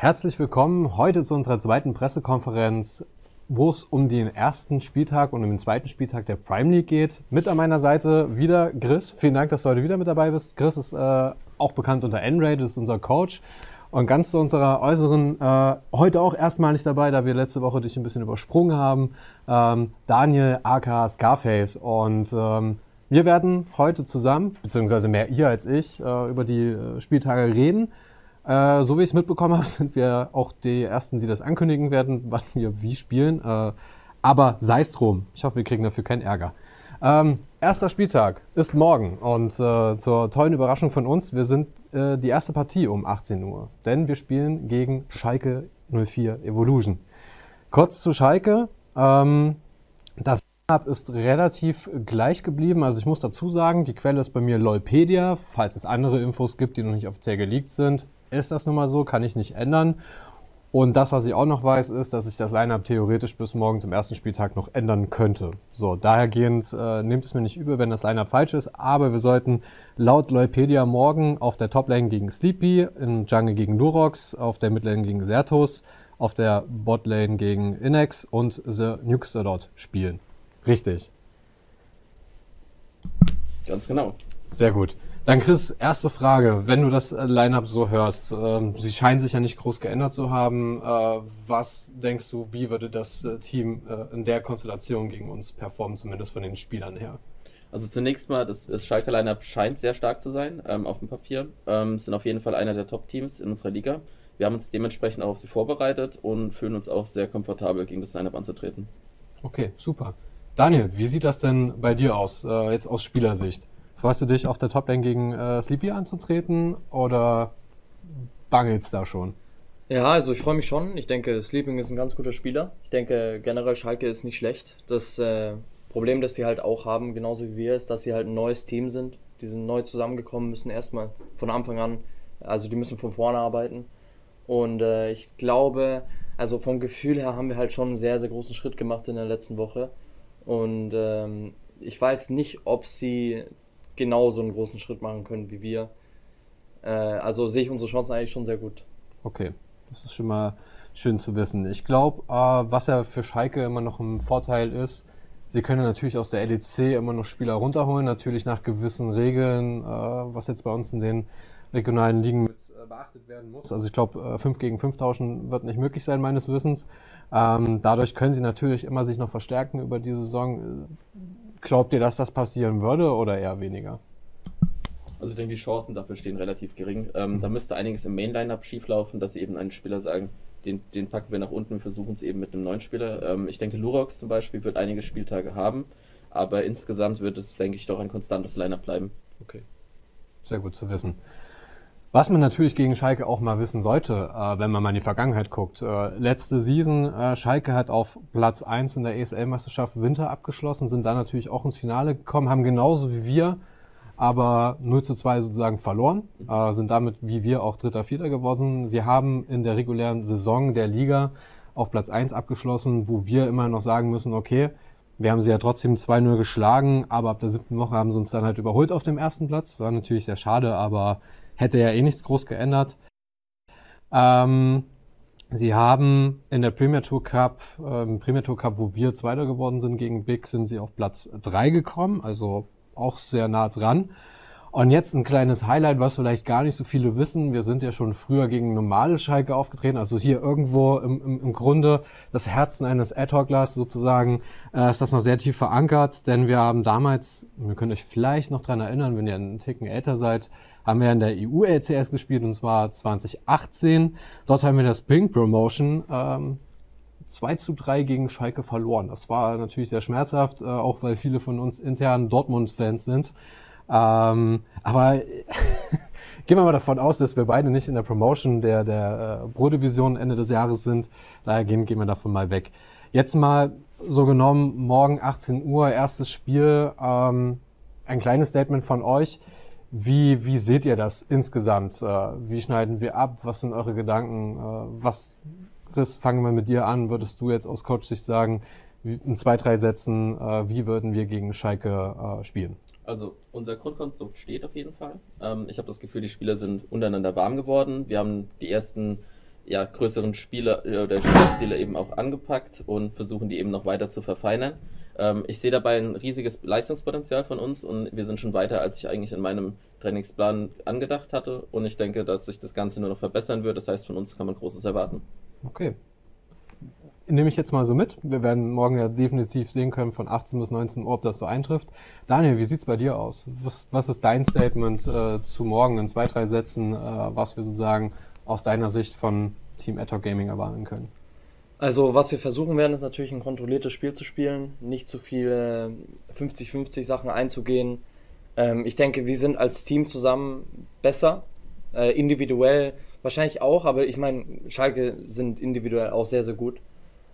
Herzlich willkommen heute zu unserer zweiten Pressekonferenz, wo es um den ersten Spieltag und um den zweiten Spieltag der Prime League geht. Mit an meiner Seite wieder Chris. Vielen Dank, dass du heute wieder mit dabei bist. Chris ist äh, auch bekannt unter das ist unser Coach. Und ganz zu unserer äußeren, äh, heute auch erstmalig dabei, da wir letzte Woche dich ein bisschen übersprungen haben, ähm, Daniel aka Scarface. Und ähm, wir werden heute zusammen, beziehungsweise mehr ihr als ich, äh, über die äh, Spieltage reden. Äh, so wie ich es mitbekommen habe, sind wir auch die Ersten, die das ankündigen werden, wann wir wie spielen. Äh, aber sei es drum. Ich hoffe, wir kriegen dafür keinen Ärger. Ähm, erster Spieltag ist morgen und äh, zur tollen Überraschung von uns, wir sind äh, die erste Partie um 18 Uhr, denn wir spielen gegen Schalke 04 Evolution. Kurz zu Schalke. Ähm, das ist relativ gleich geblieben. Also ich muss dazu sagen, die Quelle ist bei mir Lolpedia. Falls es andere Infos gibt, die noch nicht offiziell geleakt sind, ist das nun mal so, kann ich nicht ändern. Und das, was ich auch noch weiß, ist, dass ich das Lineup theoretisch bis morgen zum ersten Spieltag noch ändern könnte. So, dahergehend äh, nehmt es mir nicht übel, wenn das Lineup falsch ist, aber wir sollten laut Leupedia morgen auf der Toplane gegen Sleepy, im Jungle gegen Lurox, auf der Midlane gegen Zertos, auf der Botlane gegen Inex und The Nuxalot spielen. Richtig. Ganz genau. Sehr gut. Dann Chris, erste Frage. Wenn du das äh, Line-Up so hörst, äh, sie scheinen sich ja nicht groß geändert zu haben. Äh, was denkst du, wie würde das äh, Team äh, in der Konstellation gegen uns performen, zumindest von den Spielern her? Also zunächst mal, das, das Schalke Line-Up scheint sehr stark zu sein ähm, auf dem Papier. Ähm, sind auf jeden Fall einer der Top-Teams in unserer Liga. Wir haben uns dementsprechend auch auf sie vorbereitet und fühlen uns auch sehr komfortabel, gegen das Line-Up anzutreten. Okay, super. Daniel, wie sieht das denn bei dir aus, äh, jetzt aus Spielersicht? Freust du dich auf der Toplane gegen äh, Sleepy anzutreten oder bangelst da schon? Ja, also ich freue mich schon. Ich denke, Sleeping ist ein ganz guter Spieler. Ich denke, generell Schalke ist nicht schlecht. Das äh, Problem, das sie halt auch haben, genauso wie wir, ist, dass sie halt ein neues Team sind. Die sind neu zusammengekommen, müssen erstmal von Anfang an, also die müssen von vorne arbeiten. Und äh, ich glaube, also vom Gefühl her haben wir halt schon einen sehr, sehr großen Schritt gemacht in der letzten Woche. Und ähm, ich weiß nicht, ob sie genauso einen großen Schritt machen können wie wir. Äh, also sehe ich unsere Chancen eigentlich schon sehr gut. Okay, das ist schon mal schön zu wissen. Ich glaube, äh, was ja für Schalke immer noch ein Vorteil ist, sie können natürlich aus der LEC immer noch Spieler runterholen, natürlich nach gewissen Regeln, äh, was jetzt bei uns in den regionalen Ligen mit äh, beachtet werden muss. Also ich glaube, 5 äh, gegen 5 tauschen wird nicht möglich sein, meines Wissens. Ähm, dadurch können sie natürlich immer sich noch verstärken über die Saison. Glaubt ihr, dass das passieren würde oder eher weniger? Also ich denke, die Chancen dafür stehen relativ gering. Ähm, mhm. Da müsste einiges im Main-Line-Up schieflaufen, dass sie eben einen Spieler sagen, den, den packen wir nach unten und versuchen es eben mit einem neuen Spieler. Ähm, ich denke, Lurox zum Beispiel wird einige Spieltage haben, aber insgesamt wird es, denke ich, doch ein konstantes Line-Up bleiben. Okay. Sehr gut zu wissen. Was man natürlich gegen Schalke auch mal wissen sollte, äh, wenn man mal in die Vergangenheit guckt. Äh, letzte Season, äh, Schalke hat auf Platz 1 in der ESL-Meisterschaft Winter abgeschlossen, sind dann natürlich auch ins Finale gekommen, haben genauso wie wir, aber 0 zu 2 sozusagen verloren, äh, sind damit wie wir auch Dritter, Vierter geworden. Sie haben in der regulären Saison der Liga auf Platz 1 abgeschlossen, wo wir immer noch sagen müssen, okay, wir haben sie ja trotzdem 2-0 geschlagen, aber ab der siebten Woche haben sie uns dann halt überholt auf dem ersten Platz. War natürlich sehr schade, aber hätte ja eh nichts groß geändert. Ähm, sie haben in der Premier Tour Cup, ähm, Premier Tour Cup, wo wir Zweiter geworden sind gegen Big, sind sie auf Platz 3 gekommen, also auch sehr nah dran. Und jetzt ein kleines Highlight, was vielleicht gar nicht so viele wissen. Wir sind ja schon früher gegen normale Schalke aufgetreten, also hier irgendwo im, im, im Grunde das Herzen eines Ad-Hoc-Glas sozusagen, äh, ist das noch sehr tief verankert, denn wir haben damals, ihr könnt euch vielleicht noch dran erinnern, wenn ihr einen Ticken älter seid, haben wir in der EU-LCS gespielt und zwar 2018. Dort haben wir das Pink Promotion ähm, 2 zu 3 gegen Schalke verloren. Das war natürlich sehr schmerzhaft, äh, auch weil viele von uns intern Dortmund-Fans sind. Ähm, aber gehen wir mal davon aus, dass wir beide nicht in der Promotion der, der äh, Pro-Division Ende des Jahres sind. Daher gehen, gehen wir davon mal weg. Jetzt mal so genommen, morgen 18 Uhr, erstes Spiel. Ähm, ein kleines Statement von euch. Wie, wie seht ihr das insgesamt? Äh, wie schneiden wir ab? Was sind eure Gedanken? Äh, was, Chris, fangen wir mit dir an. Würdest du jetzt aus Coach-Sicht sagen, in zwei, drei Sätzen, äh, wie würden wir gegen Schalke spielen? Also unser Grundkonstrukt steht auf jeden Fall. Ähm, ich habe das Gefühl, die Spieler sind untereinander warm geworden. Wir haben die ersten ja, größeren Spieler äh, oder Spielstile eben auch angepackt und versuchen die eben noch weiter zu verfeinern. Ähm, ich sehe dabei ein riesiges Leistungspotenzial von uns und wir sind schon weiter, als ich eigentlich in meinem Trainingsplan angedacht hatte. Und ich denke, dass sich das Ganze nur noch verbessern wird. Das heißt, von uns kann man Großes erwarten. Okay. Nehme ich jetzt mal so mit. Wir werden morgen ja definitiv sehen können von 18 bis 19 Uhr, ob das so eintrifft. Daniel, wie sieht's bei dir aus? Was, was ist dein Statement äh, zu morgen in zwei, drei Sätzen, äh, was wir sozusagen aus deiner Sicht von Team Adhoc Gaming erwarten können? Also, was wir versuchen werden, ist natürlich ein kontrolliertes Spiel zu spielen, nicht zu viele 50-50 Sachen einzugehen. Ähm, ich denke, wir sind als Team zusammen besser, äh, individuell wahrscheinlich auch, aber ich meine, Schalke sind individuell auch sehr, sehr gut.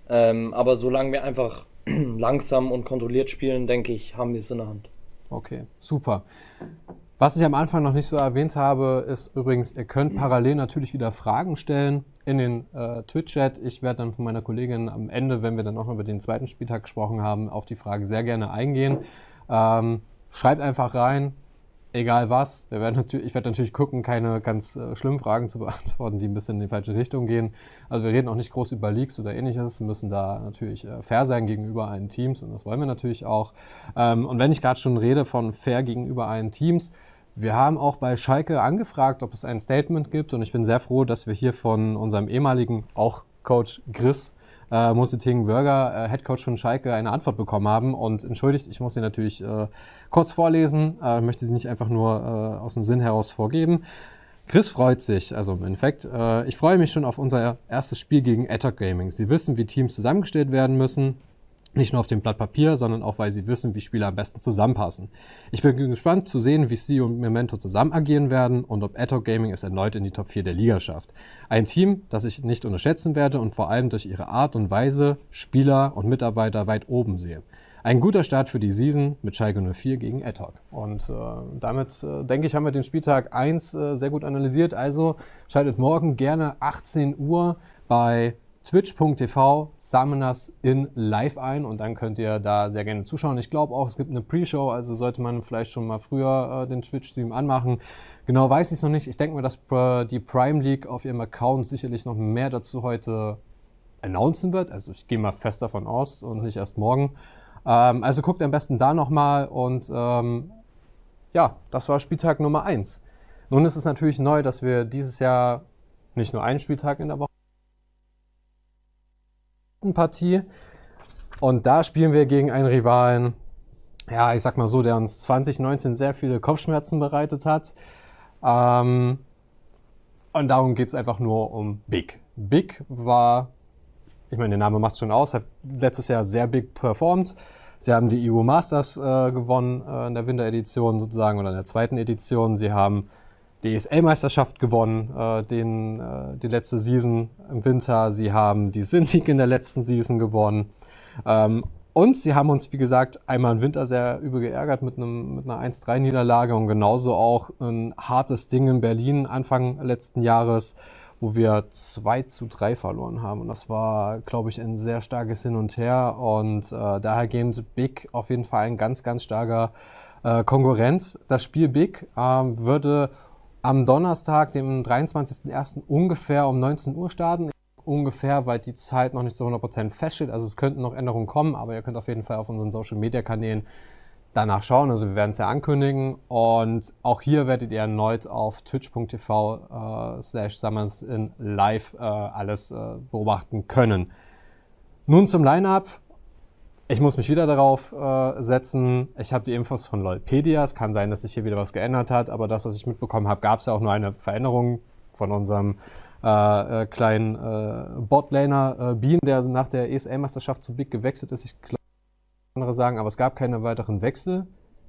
Ähm, aber solange wir einfach langsam und kontrolliert spielen, denke ich, haben wir es in der Hand. Okay, super. Was ich am Anfang noch nicht so erwähnt habe, ist übrigens, ihr könnt parallel natürlich wieder Fragen stellen in den äh, Twitch-Chat. Ich werde dann von meiner Kollegin am Ende, wenn wir dann noch über den zweiten Spieltag gesprochen haben, auf die Frage sehr gerne eingehen. Ähm, schreibt einfach rein, egal was. Wir werden natürlich, ich werde natürlich gucken, keine ganz äh, schlimmen Fragen zu beantworten, die ein bisschen in die falsche Richtung gehen. Also wir reden auch nicht groß über Leaks oder ähnliches, müssen da natürlich äh, fair sein gegenüber allen Teams und das wollen wir natürlich auch. Ähm, und wenn ich gerade schon rede von fair gegenüber allen Teams, wir haben auch bei Schalke angefragt, ob es ein Statement gibt und ich bin sehr froh, dass wir hier von unserem ehemaligen, auch Coach Chris äh, Museting Burger, äh, Head Coach von Schalke, eine Antwort bekommen haben. Und entschuldigt, ich muss sie natürlich äh, kurz vorlesen, äh, möchte sie nicht einfach nur äh, aus dem Sinn heraus vorgeben. Chris freut sich, also im Endeffekt, äh, ich freue mich schon auf unser erstes Spiel gegen Attack Gaming. Sie wissen, wie Teams zusammengestellt werden müssen. Nicht nur auf dem Blatt Papier, sondern auch, weil sie wissen, wie Spieler am besten zusammenpassen. Ich bin gespannt zu sehen, wie sie und Memento zusammen agieren werden und ob Atok Gaming es erneut in die Top 4 der Liga schafft. Ein Team, das ich nicht unterschätzen werde und vor allem durch ihre Art und Weise Spieler und Mitarbeiter weit oben sehe. Ein guter Start für die Season mit Schalke 04 gegen Atok. Und äh, damit, äh, denke ich, haben wir den Spieltag 1 äh, sehr gut analysiert. Also schaltet morgen gerne 18 Uhr bei twitch.tv Summoners in live ein und dann könnt ihr da sehr gerne zuschauen. Ich glaube auch, es gibt eine Pre-Show, also sollte man vielleicht schon mal früher äh, den Twitch-Stream anmachen. Genau weiß ich es noch nicht. Ich denke mir, dass äh, die Prime League auf ihrem Account sicherlich noch mehr dazu heute announcen wird. Also ich gehe mal fest davon aus und nicht erst morgen. Ähm, also guckt am besten da nochmal und ähm, ja, das war Spieltag Nummer 1. Nun ist es natürlich neu, dass wir dieses Jahr nicht nur einen Spieltag in der Woche Partie. Und da spielen wir gegen einen Rivalen, ja, ich sag mal so, der uns 2019 sehr viele Kopfschmerzen bereitet hat. Ähm, und darum geht es einfach nur um Big. Big war, ich meine, der Name macht schon aus, hat letztes Jahr sehr big performt. Sie haben die EU Masters äh, gewonnen äh, in der Winteredition sozusagen oder in der zweiten Edition. Sie haben die ESL-Meisterschaft gewonnen, äh, den, äh, die letzte Season im Winter. Sie haben die Synthik in der letzten Season gewonnen. Ähm, und sie haben uns, wie gesagt, einmal im Winter sehr übel geärgert mit, einem, mit einer 1-3-Niederlage und genauso auch ein hartes Ding in Berlin Anfang letzten Jahres, wo wir 2 zu 3 verloren haben. Und das war, glaube ich, ein sehr starkes Hin und Her. Und äh, daher sie Big auf jeden Fall ein ganz, ganz starker äh, Konkurrenz. Das Spiel Big äh, würde am Donnerstag, dem 23.01. ungefähr um 19 Uhr starten. Ungefähr, weil die Zeit noch nicht zu 100% feststeht. Also es könnten noch Änderungen kommen, aber ihr könnt auf jeden Fall auf unseren Social Media Kanälen danach schauen. Also wir werden es ja ankündigen. Und auch hier werdet ihr erneut auf twitch.tv äh, slash summers in live äh, alles äh, beobachten können. Nun zum Line-Up. Ich muss mich wieder darauf äh, setzen. Ich habe die Infos von Lolpedia. Es kann sein, dass sich hier wieder was geändert hat, aber das, was ich mitbekommen habe, gab es ja auch nur eine Veränderung von unserem äh, äh, kleinen äh, Botlaner äh, Bean, der nach der ESL-Meisterschaft zu Big gewechselt ist. Ich glaube, andere sagen, aber es gab keine weiteren Wechsel,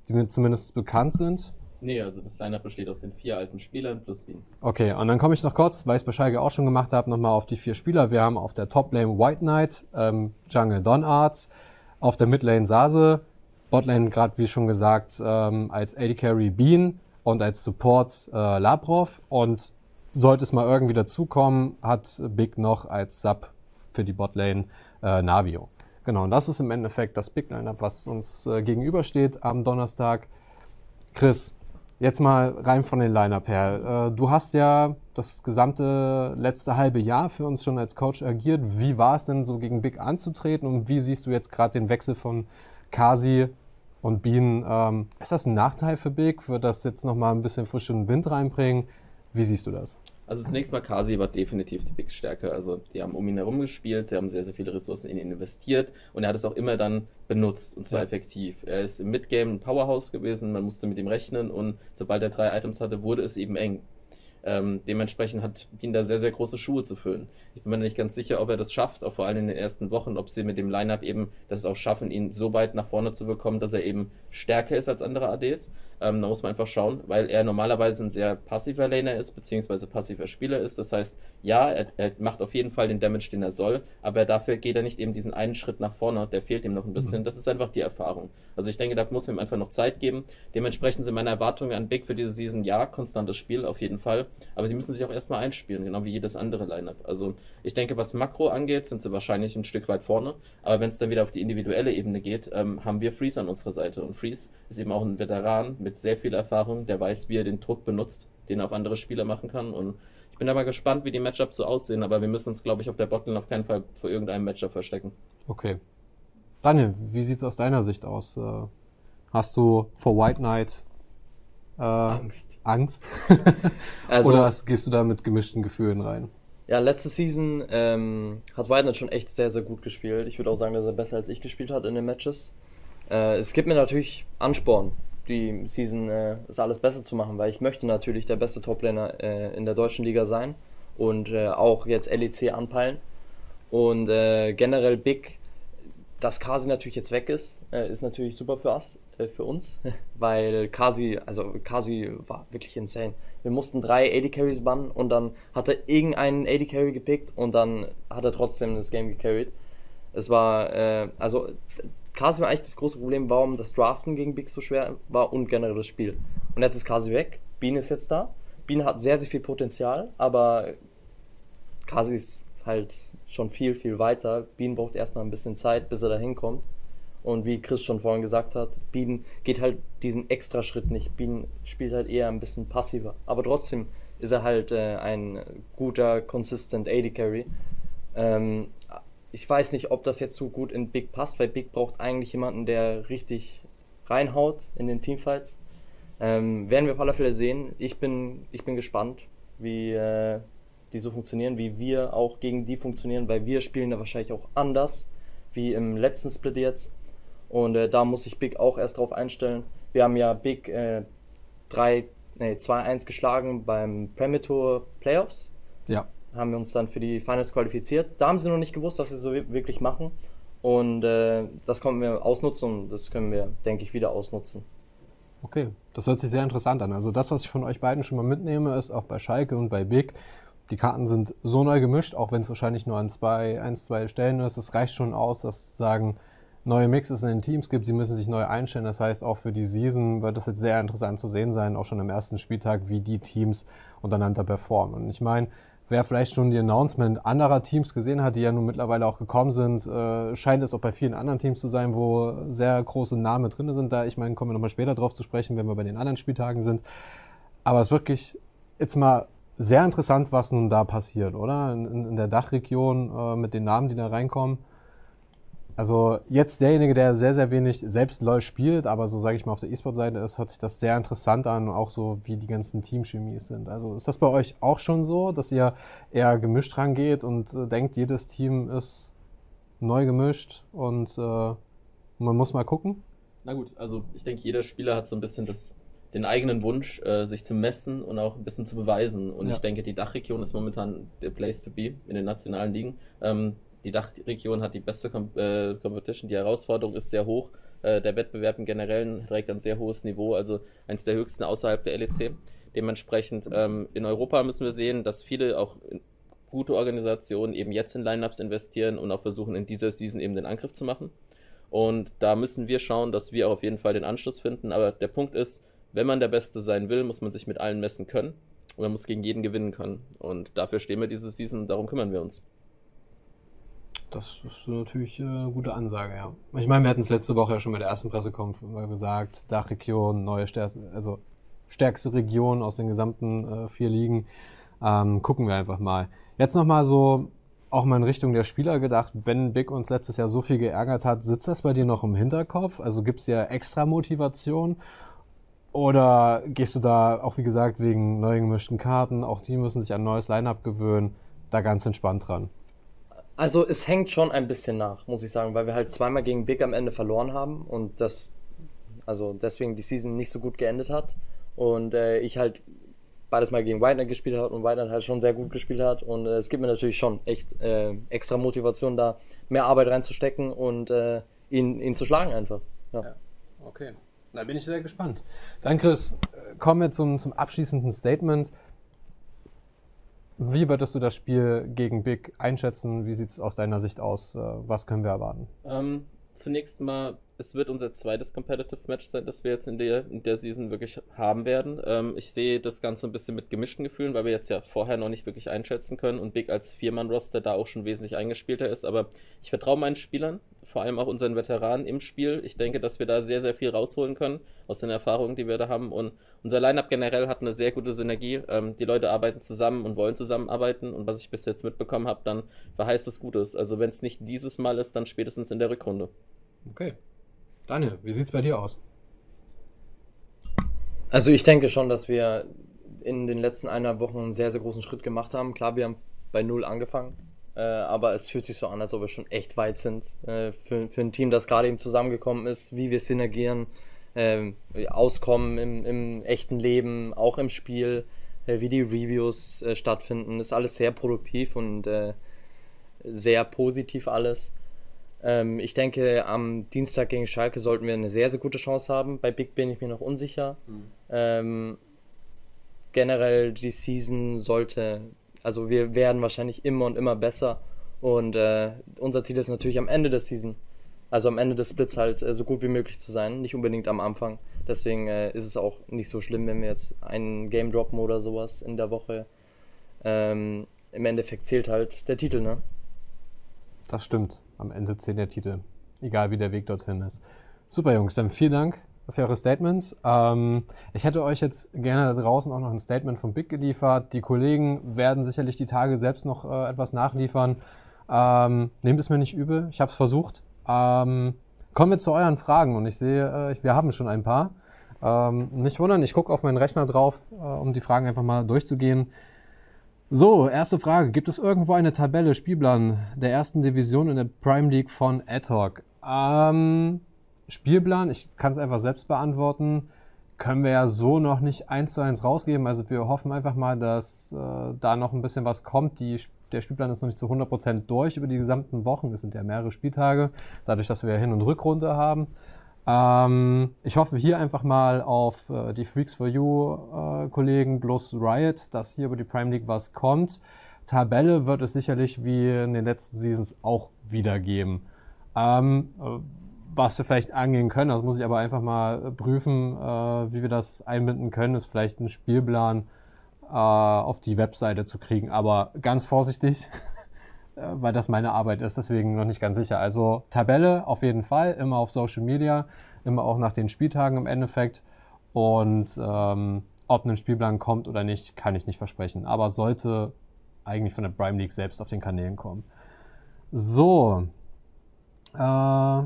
die mir zumindest bekannt sind. Nee, also das Lineup besteht aus den vier alten Spielern plus Bean. Okay, und dann komme ich noch kurz, weil ich es bei Schalke auch schon gemacht habe, nochmal auf die vier Spieler. Wir haben auf der Top-Lane White Knight, ähm, Jungle Don Arts, auf der Midlane Sase, Botlane gerade wie schon gesagt ähm, als AD Carry Bean und als Support äh, Labrov und sollte es mal irgendwie dazukommen, hat Big noch als Sub für die Botlane äh, Navio. Genau, und das ist im Endeffekt das Big Lineup, was uns äh, gegenübersteht am Donnerstag. Chris, Jetzt mal rein von den Line-Up her. Äh, du hast ja das gesamte letzte halbe Jahr für uns schon als Coach agiert. Wie war es denn so gegen Big anzutreten und wie siehst du jetzt gerade den Wechsel von Kasi und Bean? Ähm, ist das ein Nachteil für Big? Wird das jetzt nochmal ein bisschen frischen Wind reinbringen? Wie siehst du das? Also zunächst mal Kasi war definitiv die Bigs Stärke. Also die haben um ihn herum gespielt, sie haben sehr, sehr viele Ressourcen in ihn investiert und er hat es auch immer dann benutzt und zwar ja. effektiv. Er ist im Midgame ein Powerhouse gewesen, man musste mit ihm rechnen und sobald er drei Items hatte, wurde es eben eng. Ähm, dementsprechend hat ihn da sehr, sehr große Schuhe zu füllen. Ich bin mir nicht ganz sicher, ob er das schafft, auch vor allem in den ersten Wochen, ob sie mit dem Lineup eben das auch schaffen, ihn so weit nach vorne zu bekommen, dass er eben stärker ist als andere ADs. Ähm, da muss man einfach schauen, weil er normalerweise ein sehr passiver Laner ist, beziehungsweise passiver Spieler ist. Das heißt, ja, er, er, macht auf jeden Fall den Damage, den er soll, aber dafür geht er nicht eben diesen einen Schritt nach vorne, der fehlt ihm noch ein bisschen. Mhm. Das ist einfach die Erfahrung. Also ich denke, da muss man ihm einfach noch Zeit geben. Dementsprechend sind meine Erwartungen an Big für diese Season, ja, konstantes Spiel auf jeden Fall, aber sie müssen sich auch erstmal einspielen, genau wie jedes andere Lineup. Also ich denke, was Makro angeht, sind sie wahrscheinlich ein Stück weit vorne, aber wenn es dann wieder auf die individuelle Ebene geht, ähm, haben wir Freeze an unserer Seite und Freeze ist eben auch ein Veteran mit sehr viel Erfahrung, der weiß, wie er den Druck benutzt, den er auf andere Spieler machen kann. Und ich bin aber gespannt, wie die Matchups so aussehen, aber wir müssen uns, glaube ich, auf der Botlane auf keinen Fall vor irgendeinem Matchup verstecken. Okay. Daniel, wie sieht es aus deiner Sicht aus? Äh, hast du vor White Knight äh, Angst? Angst? also, Oder gehst du da mit gemischten Gefühlen rein? Ja, letzte Season ähm, hat White Knight schon echt sehr, sehr gut gespielt. Ich würde auch sagen, dass er besser als ich gespielt hat in den Matches. Äh, es gibt mir natürlich Ansporn, die Season äh, das alles besser zu machen, weil ich möchte natürlich der beste Toplaner äh, in der deutschen Liga sein und äh, auch jetzt LEC anpeilen. Und äh, generell Big, dass Kasi natürlich jetzt weg ist, äh, ist natürlich super für us, äh, für uns, weil Kasi, also Kasi war wirklich insane. Wir mussten drei AD Carries bannen und dann hat er irgendeinen AD Carry gepickt und dann hat er trotzdem das Game gecarried. Es war, äh, also Kasi war eigentlich das große Problem, warum das Draften gegen Big so schwer war und generell das Spiel. Und jetzt ist Kasi weg, Bean ist jetzt da. Bean hat sehr, sehr viel Potenzial, aber Kasi ist halt schon viel, viel weiter. Bean braucht erstmal ein bisschen Zeit, bis er da hinkommt. Und wie Chris schon vorhin gesagt hat, Bean geht halt diesen extra Schritt nicht. Bean spielt halt eher ein bisschen passiver. Aber trotzdem ist er halt äh, ein guter, consistent AD Carry. Ähm, ich weiß nicht, ob das jetzt so gut in Big passt, weil Big braucht eigentlich jemanden, der richtig reinhaut in den Teamfights. Ähm, werden wir auf alle Fälle sehen. Ich bin, ich bin gespannt, wie äh, die so funktionieren, wie wir auch gegen die funktionieren, weil wir spielen da wahrscheinlich auch anders, wie im letzten Split jetzt. Und äh, da muss sich Big auch erst drauf einstellen. Wir haben ja Big äh, 3, nee, 2-1 geschlagen beim Premator Playoffs. Ja haben wir uns dann für die Finals qualifiziert. Da haben sie noch nicht gewusst, was sie so wirklich machen. Und äh, das konnten wir ausnutzen und das können wir, denke ich, wieder ausnutzen. Okay, das hört sich sehr interessant an. Also das, was ich von euch beiden schon mal mitnehme, ist auch bei Schalke und bei Big. Die Karten sind so neu gemischt, auch wenn es wahrscheinlich nur an zwei, eins, zwei Stellen ist. Es reicht schon aus, dass sie sagen, neue Mixes in den Teams gibt, sie müssen sich neu einstellen. Das heißt, auch für die Season wird das jetzt sehr interessant zu sehen sein, auch schon am ersten Spieltag, wie die Teams untereinander performen. Und ich meine, Wer vielleicht schon die Announcement anderer Teams gesehen hat, die ja nun mittlerweile auch gekommen sind, äh, scheint es auch bei vielen anderen Teams zu sein, wo sehr große Namen drin sind. Da, ich meine, kommen wir nochmal später drauf zu sprechen, wenn wir bei den anderen Spieltagen sind. Aber es ist wirklich jetzt mal sehr interessant, was nun da passiert, oder? In, in der Dachregion äh, mit den Namen, die da reinkommen. Also jetzt derjenige, der sehr, sehr wenig selbst LoL spielt, aber so sage ich mal auf der E-Sport-Seite ist, hört sich das sehr interessant an, auch so wie die ganzen Teamchemies sind. Also ist das bei euch auch schon so, dass ihr eher gemischt rangeht und äh, denkt, jedes Team ist neu gemischt und äh, man muss mal gucken? Na gut, also ich denke, jeder Spieler hat so ein bisschen das, den eigenen Wunsch, äh, sich zu messen und auch ein bisschen zu beweisen. Und ja. ich denke, die Dachregion ist momentan der Place to be in den nationalen Ligen. Ähm, die Dachregion hat die beste Com äh, Competition, die Herausforderung ist sehr hoch. Äh, der Wettbewerb im Generellen trägt ein sehr hohes Niveau, also eines der höchsten außerhalb der LEC. Dementsprechend ähm, in Europa müssen wir sehen, dass viele auch gute Organisationen eben jetzt in Lineups investieren und auch versuchen, in dieser Season eben den Angriff zu machen. Und da müssen wir schauen, dass wir auch auf jeden Fall den Anschluss finden. Aber der Punkt ist, wenn man der Beste sein will, muss man sich mit allen messen können und man muss gegen jeden gewinnen können. Und dafür stehen wir diese Season und darum kümmern wir uns. Das ist natürlich eine gute Ansage, ja. Ich meine, wir hatten es letzte Woche ja schon mit der ersten Pressekonferenz gesagt, Dachregion, neue Sterne, also stärkste Region aus den gesamten äh, vier Ligen. Ähm, gucken wir einfach mal. Jetzt nochmal so auch mal in Richtung der Spieler gedacht, wenn Big uns letztes Jahr so viel geärgert hat, sitzt das bei dir noch im Hinterkopf? Also gibt es dir extra Motivation? Oder gehst du da auch, wie gesagt, wegen neu gemischten Karten, auch die müssen sich an neues Line-Up gewöhnen, da ganz entspannt dran? Also es hängt schon ein bisschen nach, muss ich sagen, weil wir halt zweimal gegen Big am Ende verloren haben und das, also deswegen die Season nicht so gut geendet hat. Und äh, ich halt beides mal gegen Whitener gespielt hat und Whitener halt schon sehr gut gespielt hat. Und äh, es gibt mir natürlich schon echt äh, extra Motivation, da mehr Arbeit reinzustecken und äh, ihn, ihn zu schlagen einfach. Ja. ja. Okay. Da bin ich sehr gespannt. Dann, Chris, kommen wir zum, zum abschließenden Statement. Wie würdest du das Spiel gegen Big einschätzen? Wie sieht es aus deiner Sicht aus? Äh, was können wir erwarten? Ähm, zunächst mal es wird unser zweites Competitive Match sein, das wir jetzt in der, in der Season wirklich haben werden. Ähm, ich sehe das Ganze ein bisschen mit gemischten Gefühlen, weil wir jetzt ja vorher noch nicht wirklich einschätzen können und Big als Viermann-Roster da auch schon wesentlich eingespielter ist. Aber ich vertraue meinen Spielern, vor allem auch unseren Veteranen im Spiel. Ich denke, dass wir da sehr, sehr viel rausholen können aus den Erfahrungen, die wir da haben. Und unser Lineup generell hat eine sehr gute Synergie. Ähm, die Leute arbeiten zusammen und wollen zusammenarbeiten. Und was ich bis jetzt mitbekommen habe, dann verheißt es Gutes. Also wenn es nicht dieses Mal ist, dann spätestens in der Rückrunde. Okay. Daniel, wie sieht es bei dir aus? Also ich denke schon, dass wir in den letzten eineinhalb Wochen einen sehr, sehr großen Schritt gemacht haben. Klar, wir haben bei Null angefangen, äh, aber es fühlt sich so an, als ob wir schon echt weit sind. Äh, für, für ein Team, das gerade eben zusammengekommen ist, wie wir synergieren, äh, auskommen im, im, echten Leben, auch im Spiel, äh, wie die Reviews äh, stattfinden, ist alles sehr produktiv und äh, sehr positiv alles. Ähm, ich denke, am Dienstag gegen Schalke sollten wir eine sehr, sehr gute Chance haben. Bei Big bin ich mir noch unsicher. Mhm. Ähm, generell die Season sollte, also wir werden wahrscheinlich immer und immer besser. Und äh, unser Ziel ist natürlich am Ende der Season, also am Ende des Splits halt äh, so gut wie möglich zu sein, nicht unbedingt am Anfang. Deswegen äh, ist es auch nicht so schlimm, wenn wir jetzt einen Game droppen oder sowas in der Woche. Ähm, Im Endeffekt zählt halt der Titel, ne? Das stimmt. Am Ende zählt der Titel. Egal wie der Weg dorthin ist. Super, Jungs. Dann vielen Dank für eure Statements. Ähm, ich hätte euch jetzt gerne da draußen auch noch ein Statement von Big geliefert. Die Kollegen werden sicherlich die Tage selbst noch äh, etwas nachliefern. Ähm, nehmt es mir nicht übel. Ich habe es versucht. Ähm, kommen wir zu euren Fragen und ich sehe, äh, wir haben schon ein paar. Ähm, nicht wundern, ich gucke auf meinen Rechner drauf, äh, um die Fragen einfach mal durchzugehen. So, erste Frage. Gibt es irgendwo eine Tabelle, Spielplan der ersten Division in der Prime League von Adhoc? Ähm, Spielplan, ich kann es einfach selbst beantworten, können wir ja so noch nicht eins zu eins rausgeben. Also wir hoffen einfach mal, dass äh, da noch ein bisschen was kommt. Die, der Spielplan ist noch nicht zu 100% durch über die gesamten Wochen. Es sind ja mehrere Spieltage, dadurch, dass wir Hin- und Rückrunde haben. Ähm, ich hoffe hier einfach mal auf äh, die Freaks for You äh, Kollegen plus Riot, dass hier über die Prime League was kommt. Tabelle wird es sicherlich wie in den letzten Seasons auch wieder geben. Ähm, äh, was wir vielleicht angehen können, das muss ich aber einfach mal prüfen, äh, wie wir das einbinden können, ist vielleicht ein Spielplan äh, auf die Webseite zu kriegen. Aber ganz vorsichtig, äh, weil das meine Arbeit ist, deswegen noch nicht ganz sicher. Also Tabelle auf jeden Fall, immer auf Social Media, immer auch nach den Spieltagen im Endeffekt. Und ähm, ob ein Spielplan kommt oder nicht, kann ich nicht versprechen. Aber sollte eigentlich von der Prime League selbst auf den Kanälen kommen. So. Äh,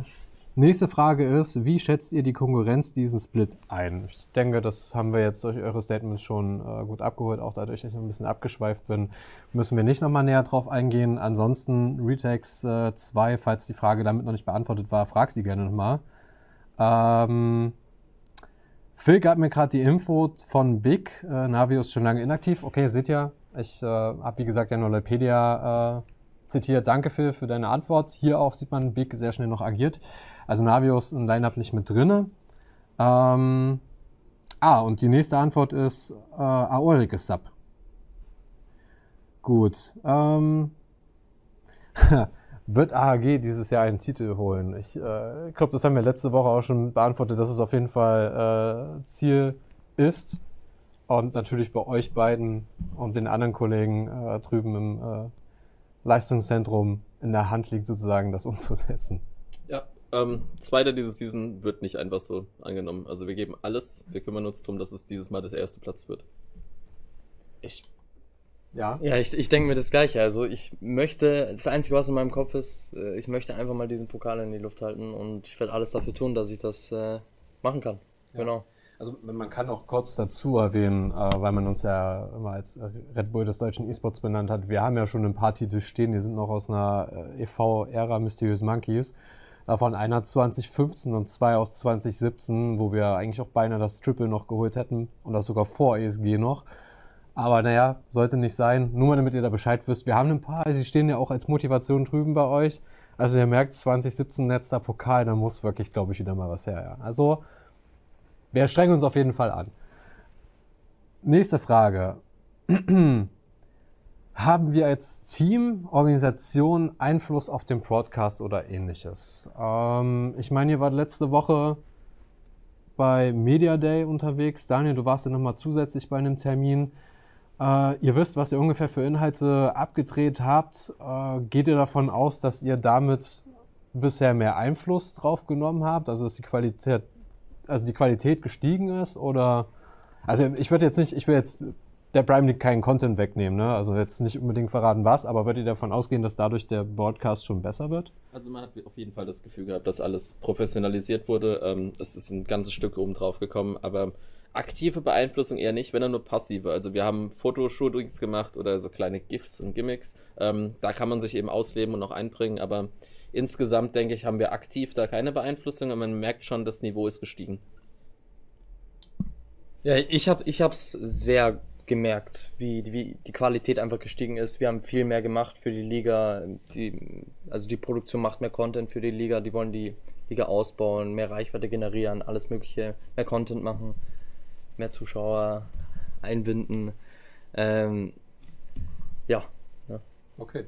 Nächste Frage ist, wie schätzt ihr die Konkurrenz diesen Split ein? Ich denke, das haben wir jetzt durch eure Statements schon äh, gut abgeholt, auch dadurch, dass ich ein bisschen abgeschweift bin, müssen wir nicht nochmal näher drauf eingehen. Ansonsten Retex 2, äh, falls die Frage damit noch nicht beantwortet war, frag sie gerne nochmal. Ähm, Phil gab mir gerade die Info von Big, äh, Navio ist schon lange inaktiv. Okay, seht ihr, ich äh, habe wie gesagt ja nur Lepedia äh, zitiert, danke Phil für deine Antwort. Hier auch sieht man, Big sehr schnell noch agiert. Also Navio ist im Lineup nicht mit drinne. Ähm, ah, und die nächste Antwort ist äh, Aorik ist Sub. Gut. Ähm, wird AHG dieses Jahr einen Titel holen? Ich äh, glaube, das haben wir letzte Woche auch schon beantwortet, dass es auf jeden Fall äh, Ziel ist. Und natürlich bei euch beiden und den anderen Kollegen äh, drüben im äh, Leistungszentrum in der Hand liegt, sozusagen das umzusetzen. Ja, Ähm, zweiter diese Season wird nicht einfach so angenommen. Also wir geben alles, wir kümmern uns darum, dass es dieses Mal der erste Platz wird. Ich. Ja. Ja, ich, ich denke mir das Gleiche. Also ich möchte, das Einzige, was in meinem Kopf ist, äh, ich möchte einfach mal diesen Pokal in die Luft halten und ich werde alles dafür tun, dass ich das äh, machen kann. Ja. Genau. Also man kann auch kurz dazu erwähnen, äh, weil man uns ja immer als Red Bull des deutschen E-Sports benannt hat. Wir haben ja schon ein paar Titel stehen, die sind noch aus einer äh, EV-Ära Mysterious Monkeys. Davon einer 2015 und zwei aus 2017, wo wir eigentlich auch beinahe das Triple noch geholt hätten und das sogar vor ESG noch. Aber naja, sollte nicht sein. Nur mal damit ihr da Bescheid wisst. Wir haben ein paar, die stehen ja auch als Motivation drüben bei euch. Also ihr merkt, 2017 letzter Pokal, da muss wirklich, glaube ich, wieder mal was her. Ja. Also wir strengen uns auf jeden Fall an. Nächste Frage. Haben wir als Team, Organisation Einfluss auf den Broadcast oder ähnliches? Ähm, ich meine, ihr wart letzte Woche bei Media Day unterwegs. Daniel, du warst ja nochmal zusätzlich bei einem Termin. Äh, ihr wisst, was ihr ungefähr für Inhalte abgedreht habt. Äh, geht ihr davon aus, dass ihr damit bisher mehr Einfluss drauf genommen habt? Also dass die Qualität, also die Qualität gestiegen ist? Oder also ich würde jetzt nicht, ich will jetzt der Prime League keinen Content wegnehmen, ne? Also jetzt nicht unbedingt verraten was, aber würdet ihr davon ausgehen, dass dadurch der Broadcast schon besser wird? Also man hat auf jeden Fall das Gefühl gehabt, dass alles professionalisiert wurde. Ähm, es ist ein ganzes Stück oben drauf gekommen, aber aktive Beeinflussung eher nicht, wenn er nur passive. Also wir haben Fotoshootings gemacht oder so kleine GIFs und Gimmicks. Ähm, da kann man sich eben ausleben und auch einbringen, aber insgesamt denke ich, haben wir aktiv da keine Beeinflussung, aber man merkt schon, das Niveau ist gestiegen. Ja, ich habe ich hab's sehr gemerkt, wie, wie die Qualität einfach gestiegen ist. Wir haben viel mehr gemacht für die Liga. Die, also die Produktion macht mehr Content für die Liga. Die wollen die Liga ausbauen, mehr Reichweite generieren, alles Mögliche, mehr Content machen, mehr Zuschauer einbinden. Ähm, ja, ja. Okay.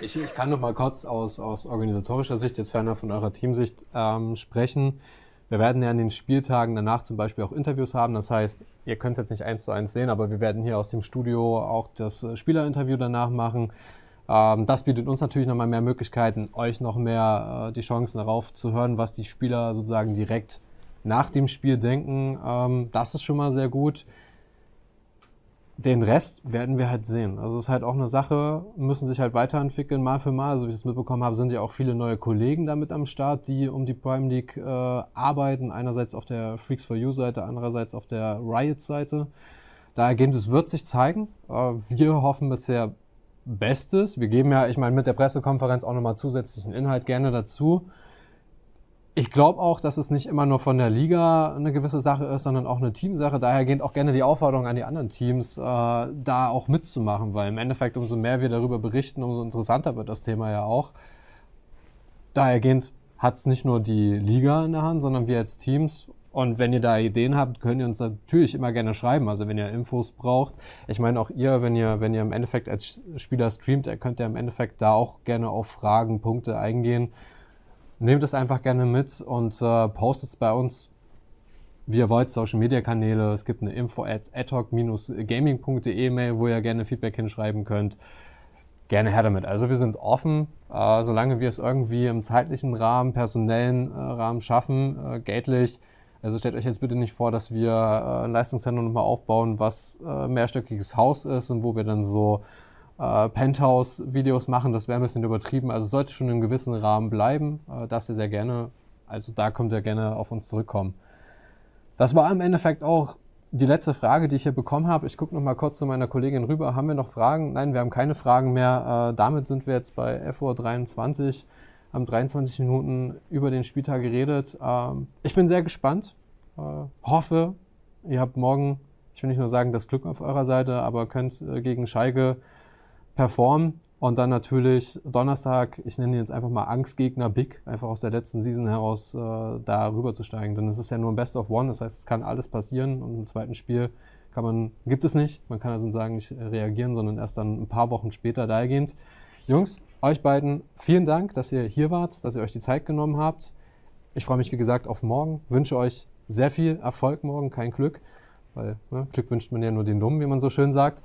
Ich, ich kann noch mal kurz aus, aus organisatorischer Sicht, jetzt ferner von eurer Teamsicht, ähm, sprechen. Wir werden ja an den Spieltagen danach zum Beispiel auch Interviews haben. Das heißt, ihr könnt es jetzt nicht eins zu eins sehen, aber wir werden hier aus dem Studio auch das äh, Spielerinterview danach machen. Ähm, das bietet uns natürlich nochmal mehr Möglichkeiten, euch noch mehr äh, die Chancen darauf zu hören, was die Spieler sozusagen direkt nach dem Spiel denken. Ähm, das ist schon mal sehr gut den Rest werden wir halt sehen. Also es ist halt auch eine Sache, müssen sich halt weiterentwickeln, mal für mal. So wie ich es mitbekommen habe, sind ja auch viele neue Kollegen damit am Start, die um die Prime League äh, arbeiten. Einerseits auf der Freaks for You Seite, andererseits auf der Riot Seite. Dahergehend, es wird sich zeigen. Äh, wir hoffen bisher Bestes. Wir geben ja, ich meine, mit der Pressekonferenz auch nochmal zusätzlichen Inhalt gerne dazu. Ich glaube auch, dass es nicht immer nur von der Liga eine gewisse Sache ist, sondern auch eine Teamsache. Daher geht auch gerne die Aufforderung an die anderen Teams, äh, da auch mitzumachen, weil im Endeffekt, umso mehr wir darüber berichten, umso interessanter wird das Thema ja auch. Dahergehend hat es nicht nur die Liga in der Hand, sondern wir als Teams. Und wenn ihr da Ideen habt, könnt ihr uns natürlich immer gerne schreiben. Also wenn ihr Infos braucht. Ich meine auch ihr, wenn ihr, wenn ihr im Endeffekt als Spieler streamt, könnt ihr im Endeffekt da auch gerne auf Fragen, Punkte eingehen nehmt es einfach gerne mit und äh, postet es bei uns, wie ihr wollt, Social Media Kanäle. Es gibt eine info at adhoc-gaming.de Mail, wo ihr gerne Feedback hinschreiben könnt. Gerne her damit. Also wir sind offen, äh, solange wir es irgendwie im zeitlichen Rahmen, personellen äh, Rahmen schaffen, äh, geldlich. Also stellt euch jetzt bitte nicht vor, dass wir äh, ein Leistungszentrum nochmal aufbauen, was äh, mehrstöckiges Haus ist und wo wir dann so äh, Penthouse-Videos machen, das wäre ein bisschen übertrieben. Also sollte schon einem gewissen Rahmen bleiben, äh, das ihr sehr gerne. Also da könnt ihr gerne auf uns zurückkommen. Das war im Endeffekt auch die letzte Frage, die ich hier bekommen habe. Ich gucke noch mal kurz zu meiner Kollegin rüber. Haben wir noch Fragen? Nein, wir haben keine Fragen mehr. Äh, damit sind wir jetzt bei FO23, haben 23 Minuten über den Spieltag geredet. Ähm, ich bin sehr gespannt. Äh, hoffe, ihr habt morgen, ich will nicht nur sagen, das Glück auf eurer Seite, aber könnt äh, gegen Schalke performen. Und dann natürlich Donnerstag, ich nenne ihn jetzt einfach mal Angstgegner Big, einfach aus der letzten Season heraus äh, da rüber zu steigen. Denn es ist ja nur ein Best of One, das heißt, es kann alles passieren. Und im zweiten Spiel kann man, gibt es nicht, man kann also sagen, nicht reagieren, sondern erst dann ein paar Wochen später dahergehend. Jungs, euch beiden vielen Dank, dass ihr hier wart, dass ihr euch die Zeit genommen habt. Ich freue mich, wie gesagt, auf morgen. Wünsche euch sehr viel Erfolg morgen, kein Glück, weil ne, Glück wünscht man ja nur den Dummen, wie man so schön sagt.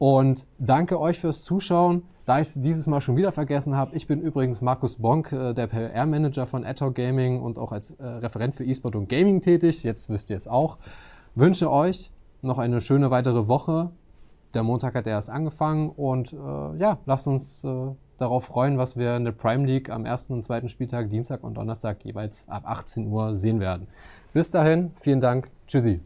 Und danke euch fürs Zuschauen. Da ich es dieses Mal schon wieder vergessen habe, ich bin übrigens Markus Bonk, äh, der PR-Manager von Adtalk Gaming und auch als äh, Referent für E-Sport und Gaming tätig. Jetzt wisst ihr es auch. Wünsche euch noch eine schöne weitere Woche. Der Montag hat erst angefangen und äh, ja, lasst uns äh, darauf freuen, was wir in der Prime League am ersten und zweiten Spieltag, Dienstag und Donnerstag jeweils ab 18 Uhr sehen werden. Bis dahin, vielen Dank. Tschüssi.